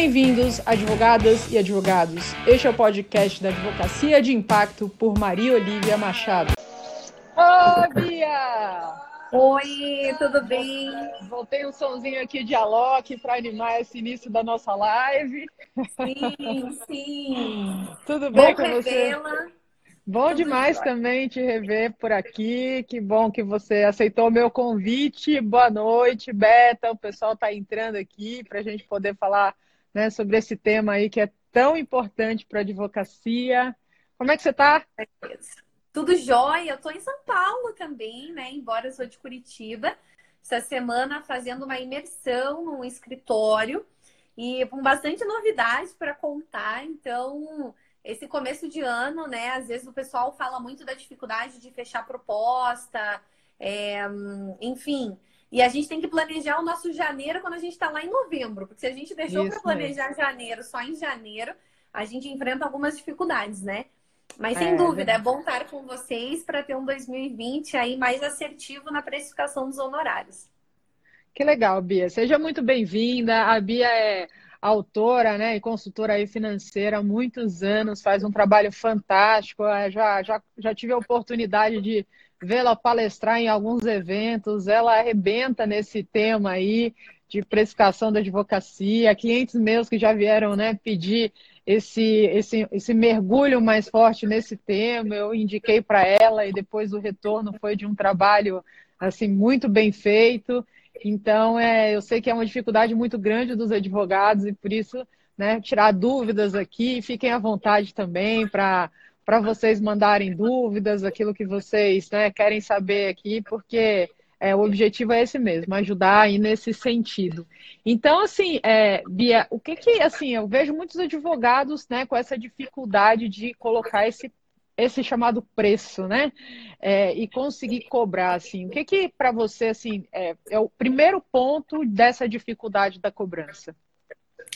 Bem-vindos, advogadas e advogados. Este é o podcast da Advocacia de Impacto por Maria Olivia Machado. Oi, Bia! Oi, tudo bem? Voltei um somzinho aqui de Alok para animar esse início da nossa live. Sim, sim. Tudo bem Bom com você? Bom Tudo demais também te rever por aqui. Que bom que você aceitou o meu convite. Boa noite, Beta. O pessoal está entrando aqui para a gente poder falar né, sobre esse tema aí que é tão importante para a advocacia. Como é que você está? Tudo jóia. Eu tô em São Paulo também, né? Embora eu sou de Curitiba. Essa semana fazendo uma imersão num escritório e com bastante novidade para contar. Então, esse começo de ano, né? Às vezes o pessoal fala muito da dificuldade de fechar proposta, é, enfim. E a gente tem que planejar o nosso janeiro quando a gente está lá em novembro, porque se a gente deixou para planejar janeiro só em janeiro, a gente enfrenta algumas dificuldades, né? Mas É, sem dúvida, é bom estar com vocês para ter um 2020 aí mais assertivo na precificação dos honorários. Que legal, Bia. Seja muito bem-vinda. A Bia é autora, né, e consultora aí financeira há muitos anos, faz um trabalho fantástico. Eu Já, já, já tive a oportunidade de vê-la palestrar em alguns eventos. Ela arrebenta nesse tema aí de precificação da advocacia. Clientes meus que já vieram, né, pedir esse, esse, esse mergulho mais forte nesse tema, eu indiquei para ela e depois o retorno foi de um trabalho assim muito bem feito. Então, é, eu sei que é uma dificuldade muito grande dos advogados e por isso, né, tirar dúvidas aqui. Fiquem à vontade também para para vocês mandarem dúvidas, aquilo que vocês né, querem saber aqui, porque é, o objetivo é esse mesmo, ajudar aí nesse sentido. Então, assim, é, Bia, o que que, assim, eu vejo muitos advogados, né, com essa dificuldade de colocar esse, esse chamado preço, né, é, e conseguir cobrar, assim, o que que para você, assim, é, é o primeiro ponto dessa dificuldade da cobrança?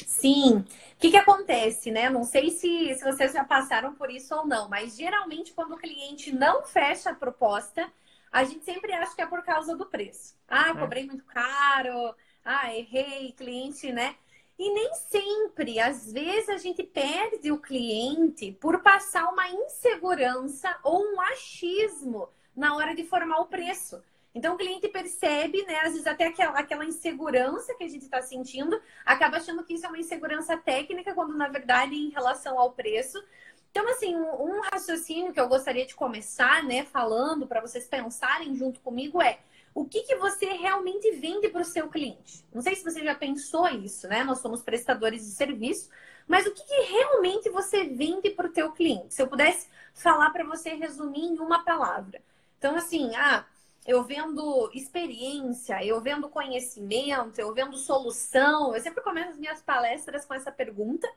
Sim. O que que acontece, né? Não sei se, se vocês já passaram por isso ou não, mas geralmente quando o cliente não fecha a proposta, a gente sempre acha que é por causa do preço. Ah, cobrei muito caro, ah, errei, cliente, né? E nem sempre, às vezes a gente perde o cliente por passar uma insegurança ou um achismo na hora de formar o preço. Então o cliente percebe, né? Às vezes até aquela, aquela insegurança que a gente está sentindo, acaba achando que isso é uma insegurança técnica, quando na verdade em relação ao preço. Então, assim, um, um raciocínio que eu gostaria de começar, né, falando para vocês pensarem junto comigo é o que, que você realmente vende para o seu cliente. Não sei se você já pensou isso, né? Nós somos prestadores de serviço, mas o que, que realmente você vende para o teu cliente? Se eu pudesse falar para você resumir em uma palavra. Então, assim, ah, eu vendo experiência, eu vendo conhecimento, eu vendo solução. Eu sempre começo as minhas palestras com essa pergunta.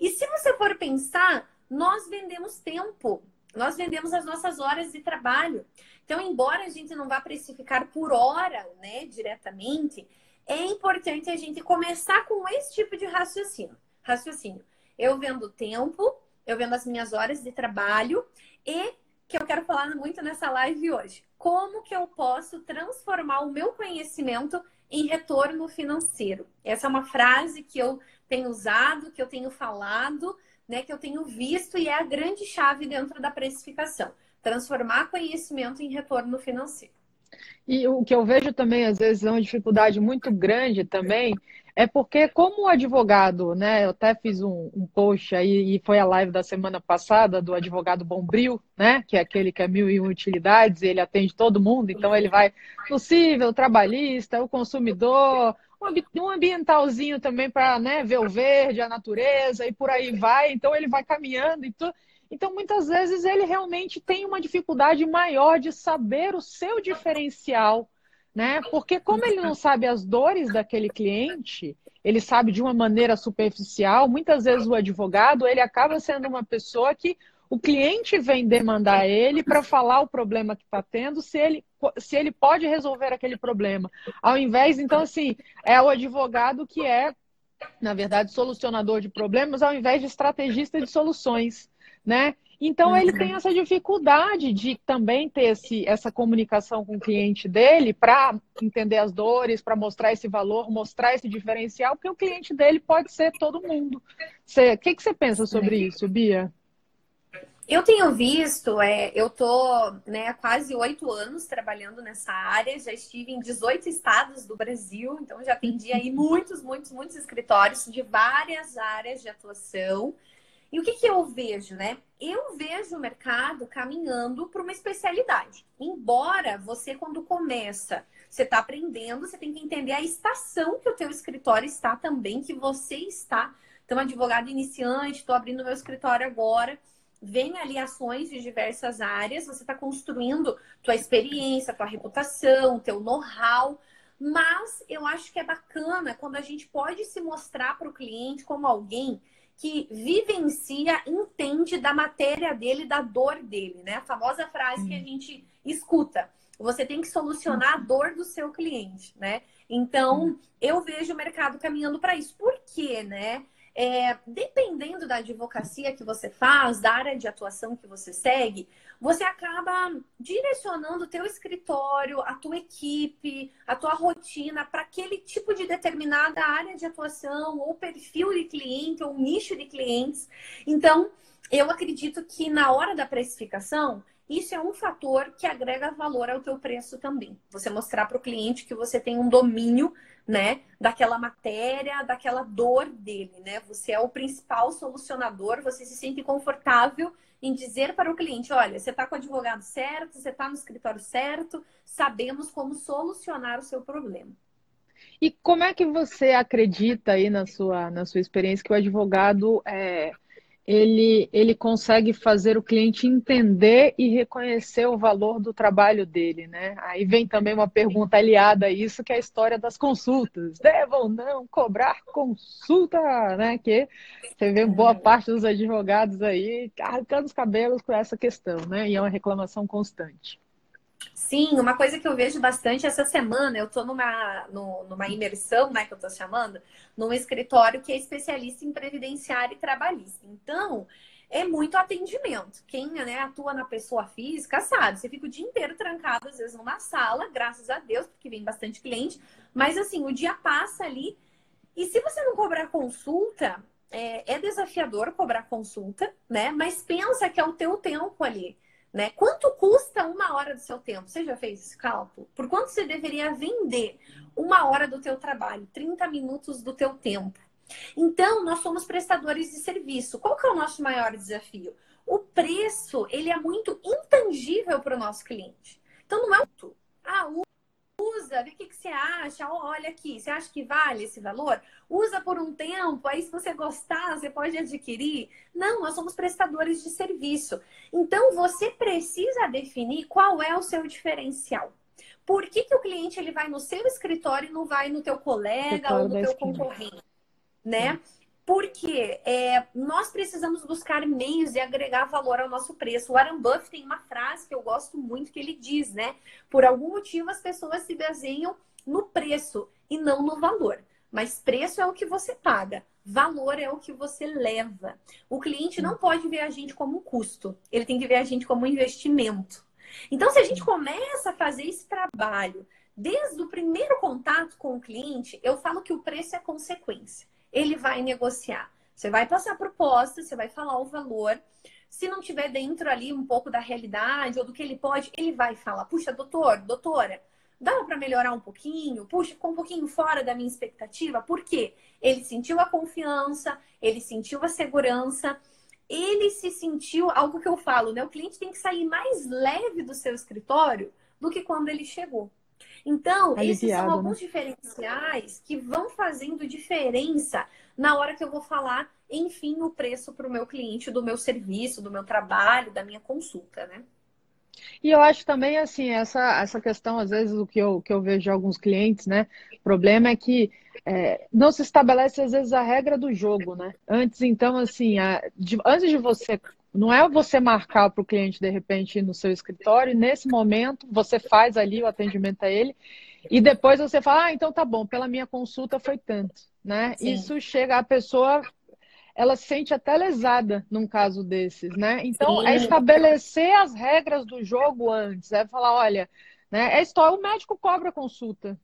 E se você for pensar, nós vendemos tempo, nós vendemos as nossas horas de trabalho. Então, embora a gente não vá precificar por hora, né, diretamente, é importante a gente começar com esse tipo de raciocínio. Raciocínio. Eu vendo tempo, eu vendo as minhas horas de trabalho e que eu quero falar muito nessa live hoje. Como que eu posso transformar o meu conhecimento em retorno financeiro? Essa é uma frase que eu tenho usado, que eu tenho falado, né, que eu tenho visto e é a grande chave dentro da precificação. Transformar conhecimento em retorno financeiro. E o que eu vejo também, às vezes, é uma dificuldade muito grande também, é porque, como advogado, né? Eu até fiz um, um post aí, e foi a live da semana passada do advogado Bombril, né? Que é aquele que é mil e utilidades, ele atende todo mundo, então ele vai no trabalhista, o consumidor, um um ambientalzinho também para né, ver o verde, a natureza e por aí vai. Então ele vai caminhando e tudo. Então, muitas vezes, ele realmente tem uma dificuldade maior de saber o seu diferencial, né? Porque como ele não sabe as dores daquele cliente, ele sabe de uma maneira superficial, muitas vezes o advogado, ele acaba sendo uma pessoa que o cliente vem demandar ele para falar o problema que está tendo, se ele, se ele pode resolver aquele problema. Ao invés, então, assim, é o advogado que é, na verdade, solucionador de problemas, ao invés de estrategista de soluções né? Então uhum. ele tem essa dificuldade de também ter esse, essa comunicação com o cliente dele para entender as dores, para mostrar esse valor, mostrar esse diferencial, porque o cliente dele pode ser todo mundo. O que, que você pensa sobre isso, Bia? Eu tenho visto, é, eu tô né, há quase oito anos trabalhando nessa área, já estive em 18 estados do Brasil, então já atendi aí muitos, muitos, muitos escritórios de várias áreas de atuação. E o que, que eu vejo, né? Eu vejo o mercado caminhando para uma especialidade. Embora você, quando começa, você está aprendendo, você tem que entender a estação que o teu escritório está também, que você está. Então, advogado iniciante, estou abrindo meu escritório agora vem ali ações de diversas áreas, você está construindo tua experiência, tua reputação, teu know-how. Mas eu acho que é bacana quando a gente pode se mostrar para o cliente como alguém que vivencia, entende da matéria dele, da dor dele, né? A famosa frase que a gente escuta. Você tem que solucionar a dor do seu cliente, né? Então, eu vejo o mercado caminhando para isso. Por quê, né? É, dependendo da advocacia que você faz, da área de atuação que você segue, você acaba direcionando o teu escritório, a tua equipe, a tua rotina para aquele tipo de determinada área de atuação, ou perfil de cliente, ou nicho de clientes. Então, eu acredito que na hora da precificação, isso é um fator que agrega valor ao teu preço também. Você mostrar para o cliente que você tem um domínio, né, daquela matéria, daquela dor dele, né? Você é o principal solucionador, você se sente confortável em dizer para o cliente, olha, você está com o advogado certo, você está no escritório certo, sabemos como solucionar o seu problema. E como é que você acredita aí na sua, na sua experiência que o advogado é, ele, ele consegue fazer o cliente entender e reconhecer o valor do trabalho dele, né? Aí vem também uma pergunta aliada a isso, que é a história das consultas. Devam ou não cobrar consulta, né? Que você vê boa parte dos advogados aí arrancando os cabelos com essa questão, né? E é uma reclamação constante. Sim, uma coisa que eu vejo bastante essa semana, eu estou numa, numa imersão, né, que eu estou chamando, num escritório que é especialista em previdenciário e trabalhista. Então, é muito atendimento. Quem né, atua na pessoa física sabe, você fica o dia inteiro trancado, às vezes, numa sala, graças a Deus, porque vem bastante cliente, mas assim, o dia passa ali. E se você não cobrar consulta, é, é desafiador cobrar consulta, né? Mas pensa que é o teu tempo ali. Né? Quanto custa uma hora do seu tempo? Você já fez esse cálculo? Por quanto você deveria vender uma hora do teu trabalho, 30 minutos do teu tempo? Então, nós somos prestadores de serviço. Qual que é o nosso maior desafio? O preço, ele é muito intangível para o nosso cliente. Então, não é um... Ah, usa, vê o que, que você acha, olha aqui, você acha que vale esse valor? Usa por um tempo, aí se você gostar, você pode adquirir. Não, nós somos prestadores de serviço. Então, você precisa definir qual é o seu diferencial. Por que, que o cliente ele vai no seu escritório e não vai no teu colega ou no teu concorrente? Né? Porque é, nós precisamos buscar meios de agregar valor ao nosso preço. O Warren Buffett tem uma frase que eu gosto muito que ele diz, né? Por algum motivo as pessoas se baseiam no preço e não no valor. Mas preço é o que você paga, valor é o que você leva. O cliente não pode ver a gente como um custo, ele tem que ver a gente como um investimento. Então, se a gente começa a fazer esse trabalho desde o primeiro contato com o cliente, eu falo que o preço é consequência ele vai negociar. Você vai passar a proposta, você vai falar o valor. Se não tiver dentro ali um pouco da realidade ou do que ele pode, ele vai falar: puxa, doutor, doutora, dá para melhorar um pouquinho? Puxa, ficou um pouquinho fora da minha expectativa. Por quê? Ele sentiu a confiança, ele sentiu a segurança, ele se sentiu algo que eu falo, né? O cliente tem que sair mais leve do seu escritório do que quando ele chegou. Então, Aliviado, esses são alguns né? diferenciais que vão fazendo diferença na hora que eu vou falar, enfim, o preço para o meu cliente do meu serviço, do meu trabalho, da minha consulta, né? E eu acho também, assim, essa, essa questão, às vezes, o que eu, que eu vejo de alguns clientes, né? O problema é que é, não se estabelece, às vezes, a regra do jogo, né? Antes, então, assim, a, de, antes de você não é você marcar para o cliente, de repente, no seu escritório, e nesse momento você faz ali o atendimento a ele, e depois você fala, ah, então tá bom, pela minha consulta foi tanto, né? Sim. Isso chega, a pessoa ela se sente até lesada num caso desses, né? Então, Sim. é estabelecer as regras do jogo antes, é falar, olha, né, é história, o médico cobra consulta.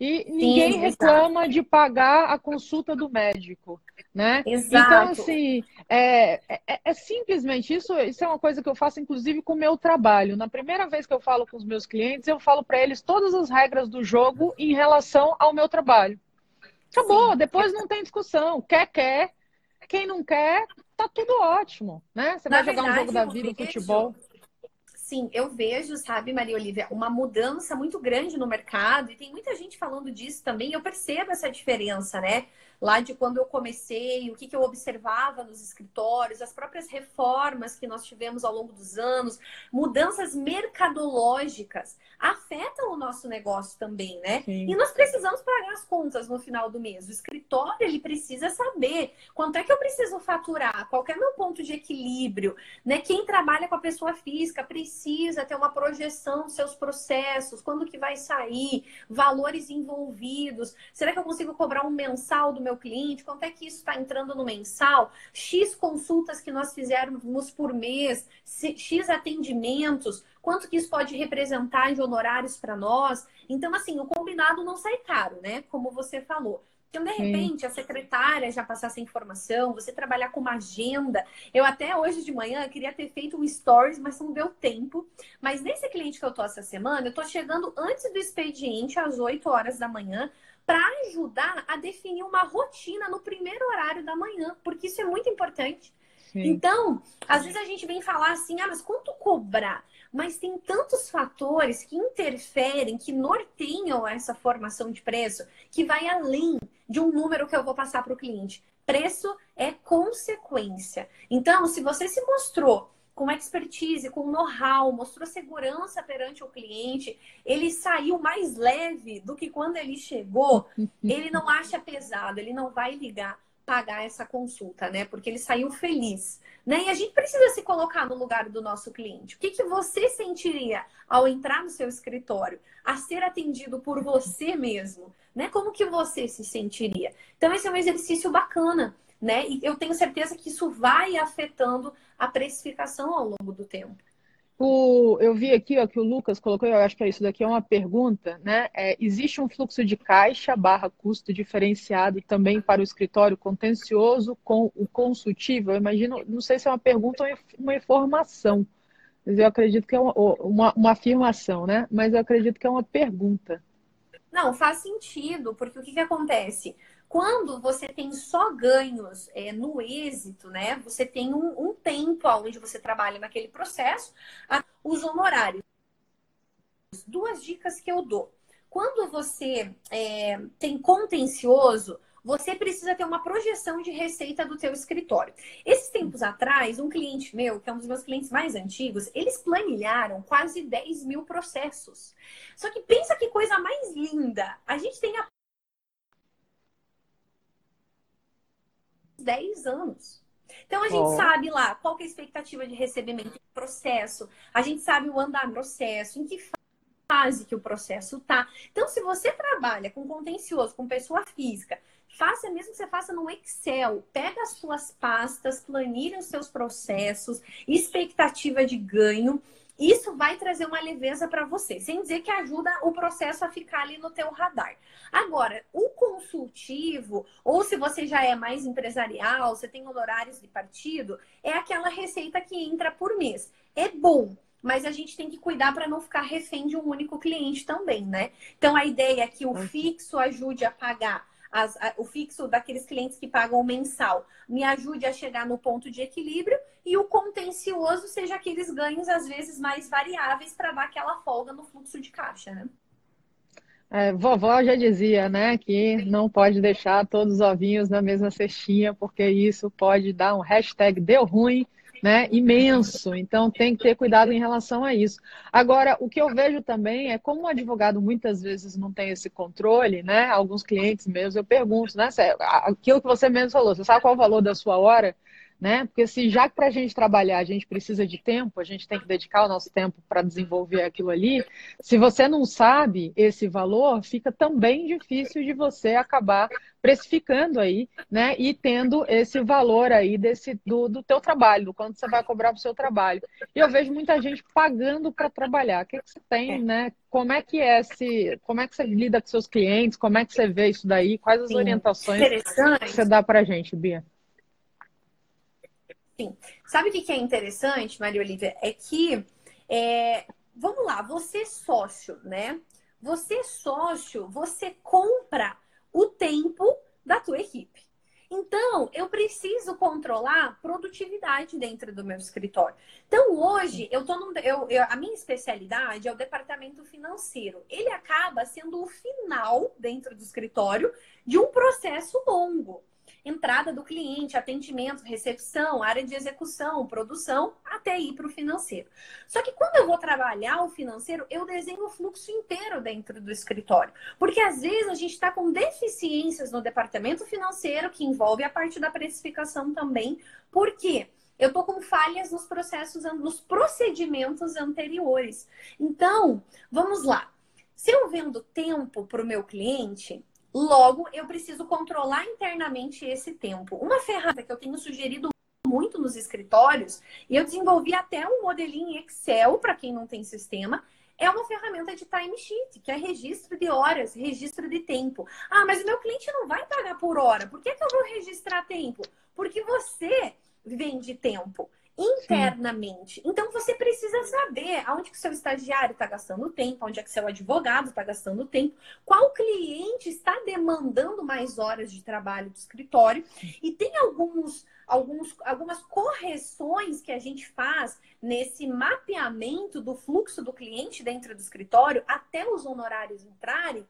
E ninguém Sim, reclama de pagar a consulta do médico, né? Exato. Então, assim, é, é, é, simplesmente isso. Isso é uma coisa que eu faço, inclusive, com o meu trabalho. Na primeira vez que eu falo com os meus clientes, eu falo para eles todas as regras do jogo em relação ao meu trabalho. Acabou, Sim. depois não tem discussão. Quer, quer. Quem não quer, tá tudo ótimo, né? Você Na vai verdade, jogar um jogo da vida, futebol. Sim, eu vejo, sabe, Maria Olivia, uma mudança muito grande no mercado e tem muita gente falando disso também. Eu percebo essa diferença, né? Lá de quando eu comecei, o que, que eu observava nos escritórios, as próprias reformas que nós tivemos ao longo dos anos, mudanças mercadológicas afetam o nosso negócio também, né? Sim. E nós precisamos pagar as contas no final do mês. O escritório ele precisa saber quanto é que eu preciso faturar, qual é meu ponto de equilíbrio, né? Quem trabalha com a pessoa física precisa ter uma projeção dos seus processos, quando que vai sair, valores envolvidos. Será que eu consigo cobrar um mensal do meu cliente? Quanto é que isso está entrando no mensal? X consultas que nós fizermos por mês, X atendimentos, quanto que isso pode representar de honorários para nós? Então, assim, o combinado não sai caro, né? Como você falou. Então, de repente, Sim. a secretária já passar essa informação, você trabalhar com uma agenda. Eu até hoje de manhã queria ter feito um stories, mas não deu tempo. Mas nesse cliente que eu tô essa semana, eu tô chegando antes do expediente, às 8 horas da manhã, para ajudar a definir uma rotina no primeiro horário da manhã, porque isso é muito importante. Sim. Então, às vezes a gente vem falar assim, ah, mas quanto cobrar? Mas tem tantos fatores que interferem, que norteiam essa formação de preço, que vai além de um número que eu vou passar para o cliente. Preço é consequência. Então, se você se mostrou com expertise, com know-how, mostrou segurança perante o cliente, ele saiu mais leve do que quando ele chegou, ele não acha pesado, ele não vai ligar pagar essa consulta, né? Porque ele saiu feliz, né? E a gente precisa se colocar no lugar do nosso cliente. O que, que você sentiria ao entrar no seu escritório, a ser atendido por você mesmo, né? Como que você se sentiria? Então esse é um exercício bacana né? E eu tenho certeza que isso vai afetando a precificação ao longo do tempo. O, eu vi aqui ó, que o Lucas colocou, eu acho que é isso daqui é uma pergunta, né? É, existe um fluxo de caixa barra custo diferenciado também para o escritório contencioso com o consultivo? Eu imagino, não sei se é uma pergunta ou uma informação, mas eu acredito que é uma, uma, uma afirmação, né? Mas eu acredito que é uma pergunta. Não, faz sentido, porque o que, que acontece? Quando você tem só ganhos é, no êxito, né? Você tem um, um tempo onde você trabalha naquele processo, a, os honorários. Duas dicas que eu dou. Quando você é, tem contencioso, você precisa ter uma projeção de receita do teu escritório. Esses tempos atrás, um cliente meu, que é um dos meus clientes mais antigos, eles planilharam quase 10 mil processos. Só que pensa que coisa mais linda. A gente tem a 10 anos. Então a gente oh. sabe lá qual é a expectativa de recebimento do processo, a gente sabe o andar do processo, em que fase que o processo tá. Então, se você trabalha com contencioso, com pessoa física, faça mesmo que você faça no Excel, pega as suas pastas, planilha os seus processos, expectativa de ganho isso vai trazer uma leveza para você, sem dizer que ajuda o processo a ficar ali no teu radar. Agora, o consultivo, ou se você já é mais empresarial, você tem honorários de partido, é aquela receita que entra por mês. É bom, mas a gente tem que cuidar para não ficar refém de um único cliente também, né? Então a ideia é que o fixo ajude a pagar as, a, o fixo daqueles clientes que pagam mensal me ajude a chegar no ponto de equilíbrio e o contencioso seja aqueles ganhos, às vezes, mais variáveis para dar aquela folga no fluxo de caixa, né? É, vovó já dizia, né, que não pode deixar todos os ovinhos na mesma cestinha, porque isso pode dar um hashtag deu ruim né, imenso. Então tem que ter cuidado em relação a isso. Agora, o que eu vejo também é como o advogado muitas vezes não tem esse controle, né? Alguns clientes mesmo eu pergunto, né? Aquilo que você mesmo falou, você sabe qual é o valor da sua hora? Né? Porque se já que para a gente trabalhar a gente precisa de tempo, a gente tem que dedicar o nosso tempo para desenvolver aquilo ali. Se você não sabe esse valor, fica também difícil de você acabar precificando aí, né? E tendo esse valor aí desse do, do teu trabalho, do quanto você vai cobrar para o seu trabalho. E eu vejo muita gente pagando para trabalhar. O que, que você tem, é. né? Como é que é esse, como é que você lida com seus clientes? Como é que você vê isso daí? Quais as Sim. orientações que você dá para gente, Bia? Sim. Sabe o que é interessante, Maria Olivia? É que, é, vamos lá, você é sócio, né? Você é sócio, você compra o tempo da tua equipe. Então, eu preciso controlar produtividade dentro do meu escritório. Então, hoje, eu tô num, eu, eu, a minha especialidade é o departamento financeiro. Ele acaba sendo o final dentro do escritório de um processo longo entrada do cliente, atendimento, recepção, área de execução, produção, até ir para o financeiro. Só que quando eu vou trabalhar o financeiro, eu desenho o fluxo inteiro dentro do escritório. Porque às vezes a gente está com deficiências no departamento financeiro, que envolve a parte da precificação também. Por quê? eu tô com falhas nos processos, nos procedimentos anteriores. Então, vamos lá. Se eu vendo tempo para o meu cliente, Logo, eu preciso controlar internamente esse tempo. Uma ferramenta que eu tenho sugerido muito nos escritórios, e eu desenvolvi até um modelinho Excel para quem não tem sistema, é uma ferramenta de timesheet, que é registro de horas, registro de tempo. Ah, mas o meu cliente não vai pagar por hora. Por que, que eu vou registrar tempo? Porque você vende tempo internamente. Sim. Então você precisa saber aonde que o seu estagiário está gastando tempo, onde é que seu advogado está gastando tempo, qual cliente está demandando mais horas de trabalho do escritório e tem alguns, alguns, algumas correções que a gente faz nesse mapeamento do fluxo do cliente dentro do escritório até os honorários entrarem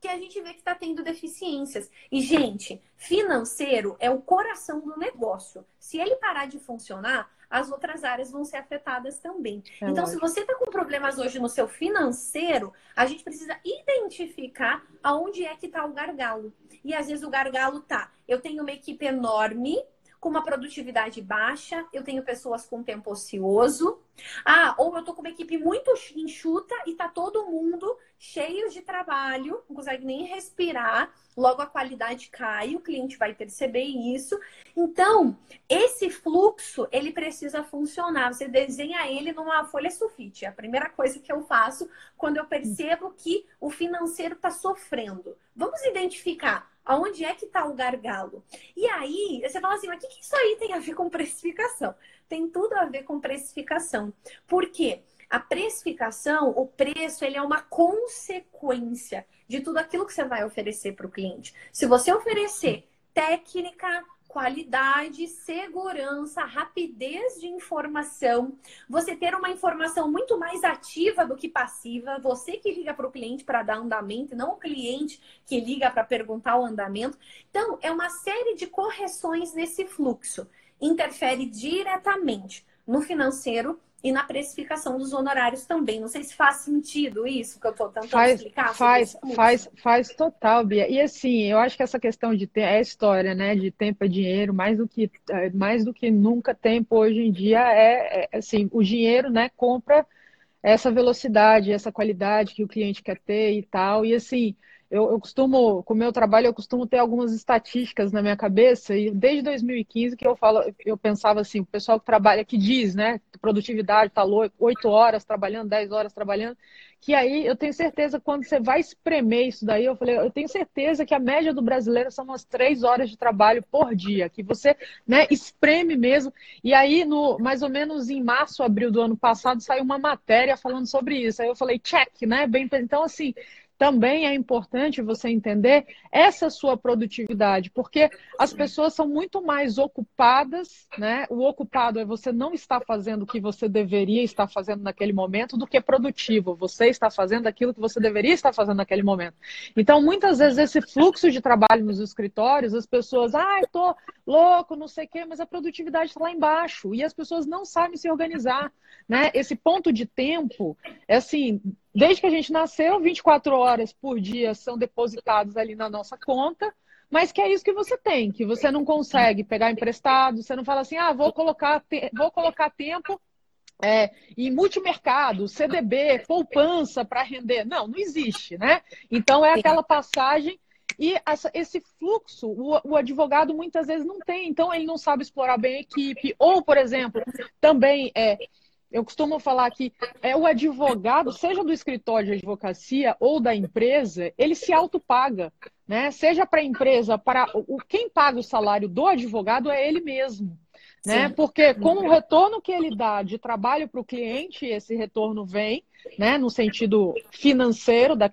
que a gente vê que está tendo deficiências. E, gente, financeiro é o coração do negócio. Se ele parar de funcionar, as outras áreas vão ser afetadas também. É então, lógico. se você está com problemas hoje no seu financeiro, a gente precisa identificar aonde é que está o gargalo. E às vezes o gargalo tá. Eu tenho uma equipe enorme, com uma produtividade baixa, eu tenho pessoas com tempo ocioso. Ah, ou eu tô com uma equipe muito enxuta e tá todo mundo cheio de trabalho, não consegue nem respirar, logo a qualidade cai, o cliente vai perceber isso. Então, esse fluxo, ele precisa funcionar. Você desenha ele numa folha sulfite. É a primeira coisa que eu faço quando eu percebo que o financeiro está sofrendo. Vamos identificar Aonde é que está o gargalo? E aí, você fala assim, mas o que, que isso aí tem a ver com precificação? Tem tudo a ver com precificação. Por quê? A precificação, o preço, ele é uma consequência de tudo aquilo que você vai oferecer para o cliente. Se você oferecer técnica, qualidade, segurança, rapidez de informação, você ter uma informação muito mais ativa do que passiva, você que liga para o cliente para dar andamento, não o cliente que liga para perguntar o andamento. Então, é uma série de correções nesse fluxo. Interfere diretamente no financeiro e na precificação dos honorários também. Não sei se faz sentido isso que eu estou tentando faz, explicar. Faz, faz, faz total, Bia. E assim, eu acho que essa questão de ter é história, né? De tempo é dinheiro, mais do que é, mais do que nunca tempo hoje em dia é, é assim, o dinheiro, né? Compra essa velocidade, essa qualidade que o cliente quer ter e tal. E assim, eu, eu, costumo, com o meu trabalho, eu costumo ter algumas estatísticas na minha cabeça, e desde 2015 que eu falo, eu pensava assim, o pessoal que trabalha, que diz, né, produtividade, tá oito horas trabalhando, dez horas trabalhando, que aí eu tenho certeza, quando você vai espremer isso daí, eu falei, eu tenho certeza que a média do brasileiro são umas três horas de trabalho por dia, que você, né, espreme mesmo, e aí, no, mais ou menos em março, abril do ano passado, saiu uma matéria falando sobre isso, aí eu falei, check, né, bem, então assim, também é importante você entender essa sua produtividade, porque as pessoas são muito mais ocupadas, né? O ocupado é você não estar fazendo o que você deveria estar fazendo naquele momento do que produtivo. Você está fazendo aquilo que você deveria estar fazendo naquele momento. Então, muitas vezes esse fluxo de trabalho nos escritórios, as pessoas, ah, tô louco, não sei o quê, mas a produtividade está lá embaixo e as pessoas não sabem se organizar, né? Esse ponto de tempo é assim, Desde que a gente nasceu, 24 horas por dia são depositadas ali na nossa conta, mas que é isso que você tem, que você não consegue pegar emprestado, você não fala assim, ah, vou colocar, vou colocar tempo é, em multimercado, CDB, poupança para render. Não, não existe, né? Então é aquela passagem e essa, esse fluxo, o, o, advogado muitas vezes não tem, então ele não sabe explorar bem a equipe. Ou, por exemplo, também é, eu costumo falar que é o advogado, seja do escritório de advocacia ou da empresa, ele se autopaga, né? Seja para a empresa, para o quem paga o salário do advogado é ele mesmo né? Porque com o retorno que ele dá de trabalho para o cliente, esse retorno vem, né? No sentido financeiro da,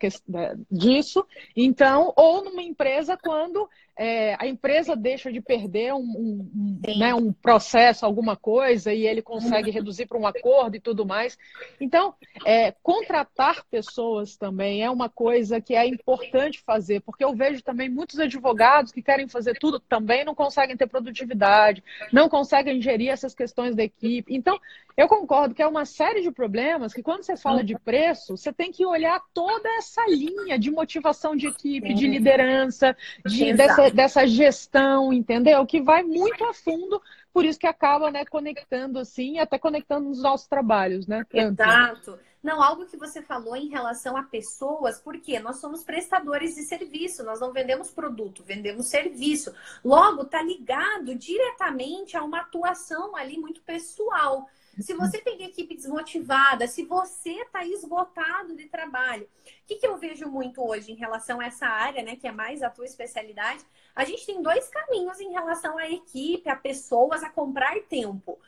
disso. Então, ou numa empresa quando é, a empresa deixa de perder um, um, né, um, processo, alguma coisa, e ele consegue reduzir para um acordo e tudo mais. Então, é, contratar pessoas também é uma coisa que é importante fazer, porque eu vejo também muitos advogados que querem fazer tudo também não conseguem ter produtividade, não conseguem gerir essas questões da equipe. Então, eu concordo que é uma série de problemas que, quando você fala de preço, você tem que olhar toda essa linha de motivação de equipe, de liderança, de, dessa, dessa gestão, entendeu? Que vai muito a fundo, por isso que acaba né, conectando assim, até conectando nos nossos trabalhos, né? Tanto. Exato. Não, algo que você falou em relação a pessoas, porque nós somos prestadores de serviço, nós não vendemos produto, vendemos serviço. Logo, tá ligado diretamente a uma atuação ali muito pessoal. Se você tem equipe desmotivada, se você está esgotado de trabalho, o que, que eu vejo muito hoje em relação a essa área, né, que é mais a tua especialidade? A gente tem dois caminhos em relação à equipe, a pessoas, a comprar tempo.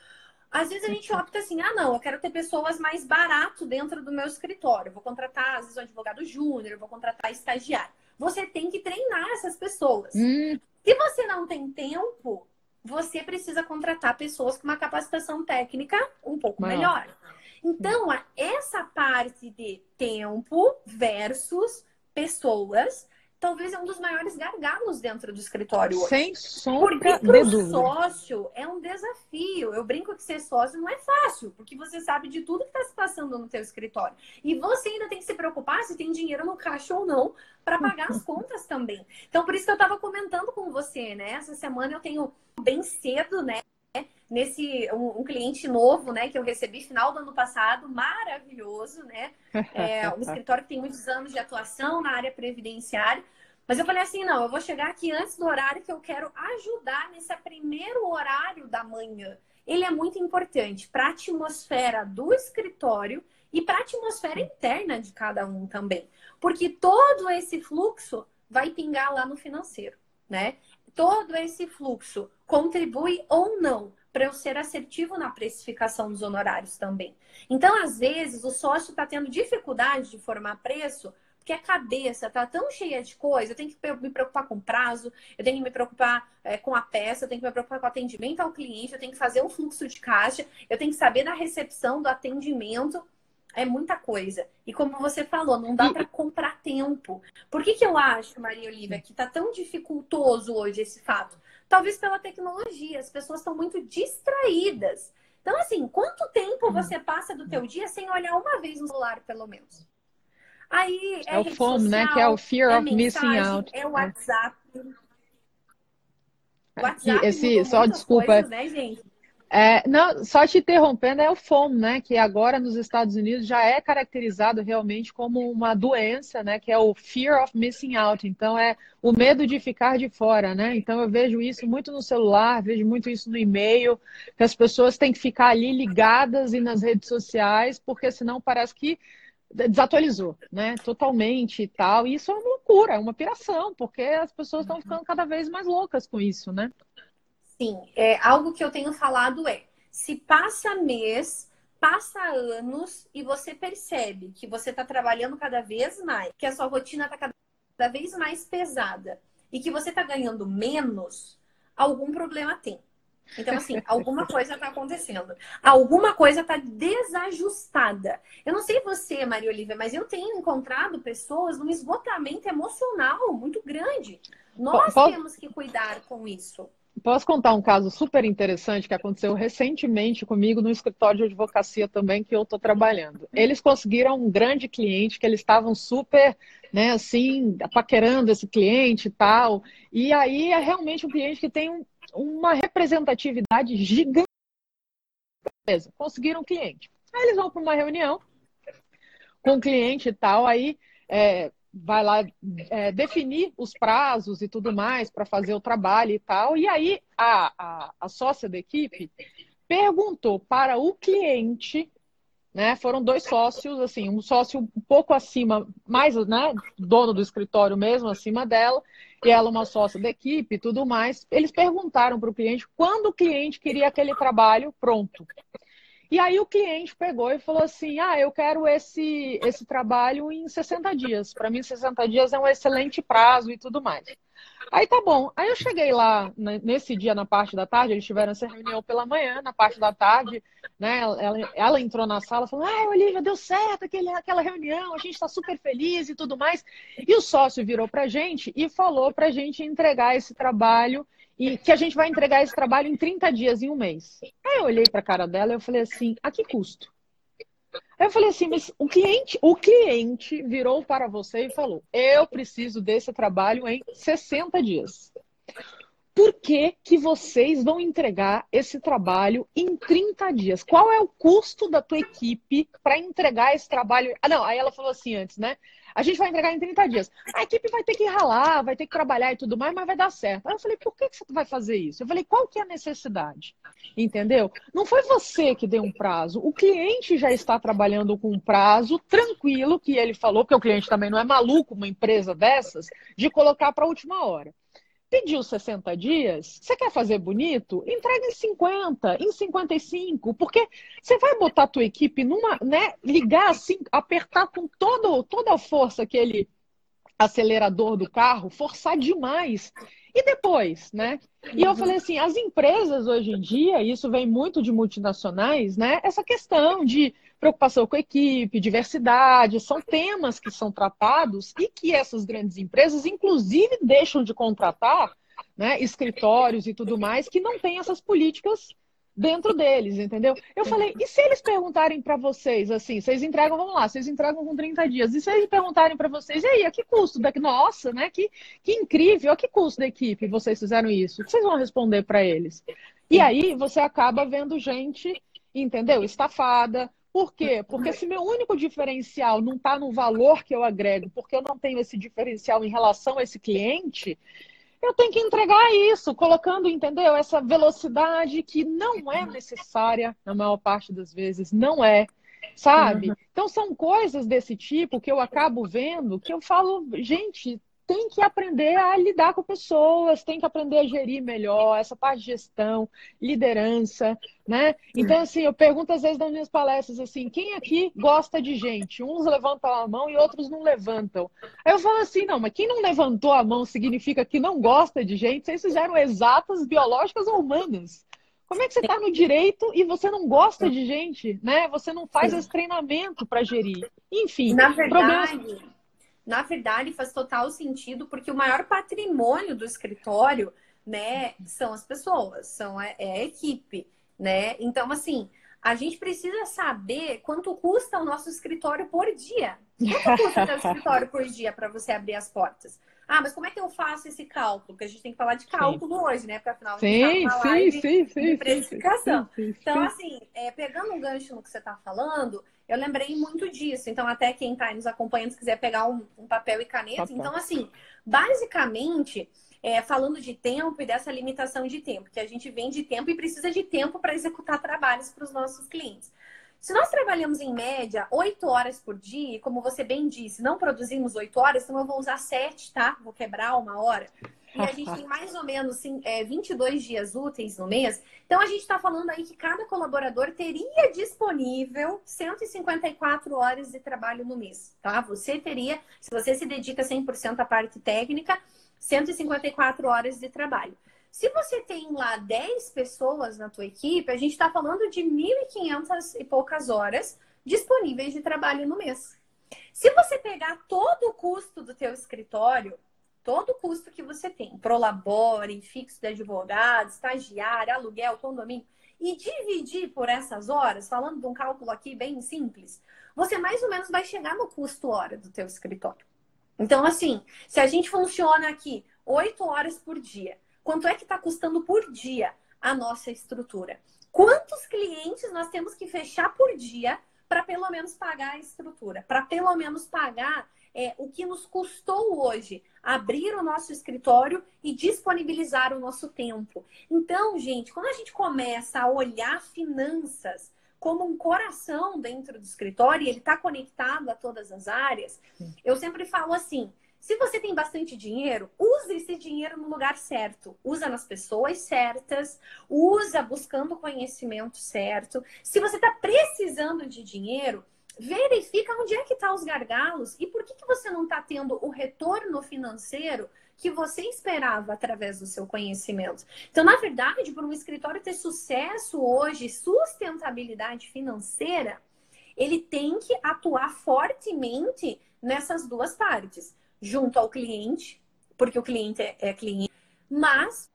Às vezes a gente opta assim, ah, não, eu quero ter pessoas mais barato dentro do meu escritório. Eu vou contratar, às vezes, um advogado júnior, vou contratar estagiário. Você tem que treinar essas pessoas. Hum. Se você não tem tempo, você precisa contratar pessoas com uma capacitação técnica um pouco Maior. melhor. Então, essa parte de tempo versus pessoas talvez é um dos maiores gargalos dentro do escritório hoje. Sem sombra de dúvida. sócio é um desafio. Eu brinco que ser sócio não é fácil, porque você sabe de tudo que está se passando no teu escritório. E você ainda tem que se preocupar se tem dinheiro no caixa ou não para pagar as contas também. Então, por isso que eu estava comentando com você, né? Essa semana eu tenho bem cedo, né? Nesse um, um, cliente novo, né, que eu recebi final do ano passado, maravilhoso, né? É um escritório que tem muitos anos de atuação na área previdenciária. Mas eu falei assim, não, eu vou chegar aqui antes do horário que eu quero ajudar nesse primeiro horário da manhã. Ele é muito importante para a atmosfera do escritório e para a atmosfera interna de cada um também. Porque todo esse fluxo vai pingar lá no financeiro, né? Todo esse fluxo contribui ou não para eu ser assertivo na precificação dos honorários também. Então, às vezes, o sócio está tendo dificuldade de formar preço porque a cabeça está tão cheia de coisa, eu tenho que me preocupar com prazo, eu tenho que me preocupar é, com a peça, eu tenho que me preocupar com o atendimento ao cliente, eu tenho que fazer um fluxo de caixa, eu tenho que saber da recepção, do atendimento. É muita coisa. E como você falou, não dá para comprar tempo. Por que, que eu acho, Maria Olivia, que está tão dificultoso hoje esse fato? Talvez pela tecnologia, as pessoas estão muito distraídas. Então, assim, quanto tempo você passa do teu dia sem olhar uma vez no celular, pelo menos? Aí é, é o FOMO, né? Que é o Fear é of Missing Out. É o WhatsApp. WhatsApp esse, só desculpa. Coisas, né, gente? É, não, só te interrompendo, é o FOMO, né? Que agora nos Estados Unidos já é caracterizado realmente como uma doença, né? Que é o fear of missing out. Então é o medo de ficar de fora, né? Então eu vejo isso muito no celular, vejo muito isso no e-mail, que as pessoas têm que ficar ali ligadas e nas redes sociais, porque senão parece que desatualizou, né? Totalmente e tal. E isso é uma loucura, é uma piração, porque as pessoas estão ficando cada vez mais loucas com isso, né? Sim, é, algo que eu tenho falado é: se passa mês, passa anos e você percebe que você está trabalhando cada vez mais, que a sua rotina está cada vez mais pesada e que você está ganhando menos, algum problema tem. Então, assim, alguma coisa está acontecendo. Alguma coisa está desajustada. Eu não sei você, Maria Olivia, mas eu tenho encontrado pessoas num esgotamento emocional muito grande. Nós temos que cuidar com isso. Posso contar um caso super interessante que aconteceu recentemente comigo no escritório de advocacia também que eu estou trabalhando. Eles conseguiram um grande cliente que eles estavam super, né, assim, paquerando esse cliente e tal. E aí é realmente um cliente que tem um, uma representatividade gigante. Beleza, conseguiram um cliente. Aí eles vão para uma reunião com o cliente e tal, aí é, vai lá é, definir os prazos e tudo mais para fazer o trabalho e tal. E aí a, a, a, sócia da equipe perguntou para o cliente, né? Foram dois sócios, assim, um sócio um pouco acima, mais, né? Dono do escritório mesmo, acima dela, e ela uma sócia da equipe e tudo mais. Eles perguntaram para o cliente quando o cliente queria aquele trabalho pronto. E aí o cliente pegou e falou assim: Ah, eu quero esse, esse trabalho em 60 dias. Para mim, 60 dias é um excelente prazo e tudo mais. Aí tá bom. Aí eu cheguei lá nesse dia na parte da tarde, eles tiveram essa reunião pela manhã, na parte da tarde, né? Ela, ela entrou na sala falou: Ah, Olivia, deu certo aquele, aquela reunião, a gente está super feliz e tudo mais. E o sócio virou pra gente e falou pra gente entregar esse trabalho e que a gente vai entregar esse trabalho em 30 dias, em um mês. Aí eu olhei para a cara dela e eu falei assim, a que custo? Aí eu falei assim, mas o cliente, o cliente virou para você e falou: "Eu preciso desse trabalho em 60 dias". Por que, que vocês vão entregar esse trabalho em 30 dias? Qual é o custo da tua equipe para entregar esse trabalho? Ah, não, aí ela falou assim antes, né? A gente vai entregar em 30 dias. A equipe vai ter que ralar, vai ter que trabalhar e tudo mais, mas vai dar certo. Aí eu falei, por que, você vai fazer isso? Eu falei, qual que é a necessidade? Entendeu? Não foi você que deu um prazo. O cliente já está trabalhando com um prazo tranquilo, que ele falou, porque o cliente também não é maluco, uma empresa dessas, de colocar para a última hora. Pediu 60 dias, você quer fazer bonito? Entrega em 50, em 55, porque você vai botar a tua equipe numa, né, ligar assim, apertar com todo, toda a força aquele acelerador do carro, forçar demais. E depois, né? E eu falei assim, as empresas hoje em dia, isso vem muito de multinacionais, né? Essa questão de preocupação com a equipe, diversidade, são temas que são tratados e que essas grandes empresas, inclusive, deixam de contratar né, escritórios e tudo mais que não têm essas políticas dentro deles, entendeu? Eu falei, e se eles perguntarem para vocês assim, vocês entregam, vamos lá, vocês entregam com 30 dias, e se eles perguntarem para vocês, e aí, a que custo daqui? Nossa, né? Que, que incrível, a que custo da equipe vocês fizeram isso? O que vocês vão responder para eles? E aí você acaba vendo gente, entendeu? Estafada, por quê? Porque se meu único diferencial não está no valor que eu agrego, porque eu não tenho esse diferencial em relação a esse cliente, eu tenho que entregar isso, colocando, entendeu? Essa velocidade que não é necessária na maior parte das vezes, não é, sabe? Uhum. Então são coisas desse tipo que eu acabo vendo que eu falo, gente, tem que aprender a lidar com pessoas, tem que aprender a gerir melhor essa parte de gestão, liderança, né? Então, assim, eu pergunto às vezes nas minhas palestras assim, quem aqui gosta de gente? Uns levantam a mão e outros não levantam. Aí eu falo assim, não, mas quem não levantou a mão significa que não gosta de gente? Vocês fizeram exatas, biológicas ou humanas? Como é que você está no direito e você não gosta de gente, né? Você não faz esse treinamento para gerir. Enfim, na verdade, problemas na verdade, faz total sentido, porque o maior patrimônio do escritório, né, são as pessoas, são a, é a equipe, né? Então, assim, a gente precisa saber quanto custa o nosso escritório por dia. Quanto custa o seu escritório por dia para você abrir as portas? Ah, mas como é que eu faço esse cálculo? Porque a gente tem que falar de cálculo sim. hoje, né? Porque afinal a gente tá sim, sim, sim, sim, de precificação. Sim, sim, então, assim, é, pegando um gancho no que você está falando, eu lembrei muito disso. Então, até quem está nos acompanhando, se quiser pegar um, um papel e caneta. Então, assim, basicamente, é, falando de tempo e dessa limitação de tempo, que a gente vem de tempo e precisa de tempo para executar trabalhos para os nossos clientes. Se nós trabalhamos em média 8 horas por dia, como você bem disse, não produzimos 8 horas, então eu vou usar 7, tá? Vou quebrar uma hora e a gente tem mais ou menos sim, é, 22 dias úteis no mês. Então, a gente está falando aí que cada colaborador teria disponível 154 horas de trabalho no mês, tá? Você teria, se você se dedica 100% à parte técnica, 154 horas de trabalho. Se você tem lá 10 pessoas na tua equipe, a gente está falando de 1.500 e poucas horas disponíveis de trabalho no mês. Se você pegar todo o custo do teu escritório todo o custo que você tem, prolabore, fixo de advogado, estagiário, aluguel, condomínio, e dividir por essas horas, falando de um cálculo aqui bem simples, você mais ou menos vai chegar no custo hora do teu escritório. Então, assim, se a gente funciona aqui oito horas por dia, quanto é que está custando por dia a nossa estrutura? Quantos clientes nós temos que fechar por dia para pelo menos pagar a estrutura, para pelo menos pagar é, o que nos custou hoje abrir o nosso escritório e disponibilizar o nosso tempo. Então, gente, quando a gente começa a olhar finanças como um coração dentro do escritório e ele está conectado a todas as áreas, eu sempre falo assim: se você tem bastante dinheiro, use esse dinheiro no lugar certo. Usa nas pessoas certas, usa buscando conhecimento certo. Se você está precisando de dinheiro, verifica onde é que estão tá os gargalos e por que, que você não está tendo o retorno financeiro que você esperava através do seu conhecimento. Então, na verdade, para um escritório ter sucesso hoje, sustentabilidade financeira, ele tem que atuar fortemente nessas duas partes junto ao cliente, porque o cliente é, é cliente, mas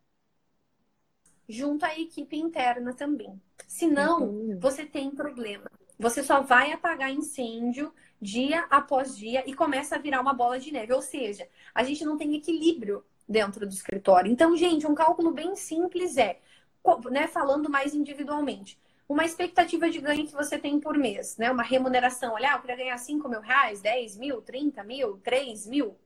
junto à equipe interna também. Senão, você tem problema. Você só vai apagar incêndio dia após dia e começa a virar uma bola de neve. Ou seja, a gente não tem equilíbrio dentro do escritório. Então, gente, um cálculo bem simples é, né, falando mais individualmente, uma expectativa de ganho que você tem por mês, né? Uma remuneração, olha, eu queria ganhar 5 mil reais, 10 mil, 30 mil, 3 mil.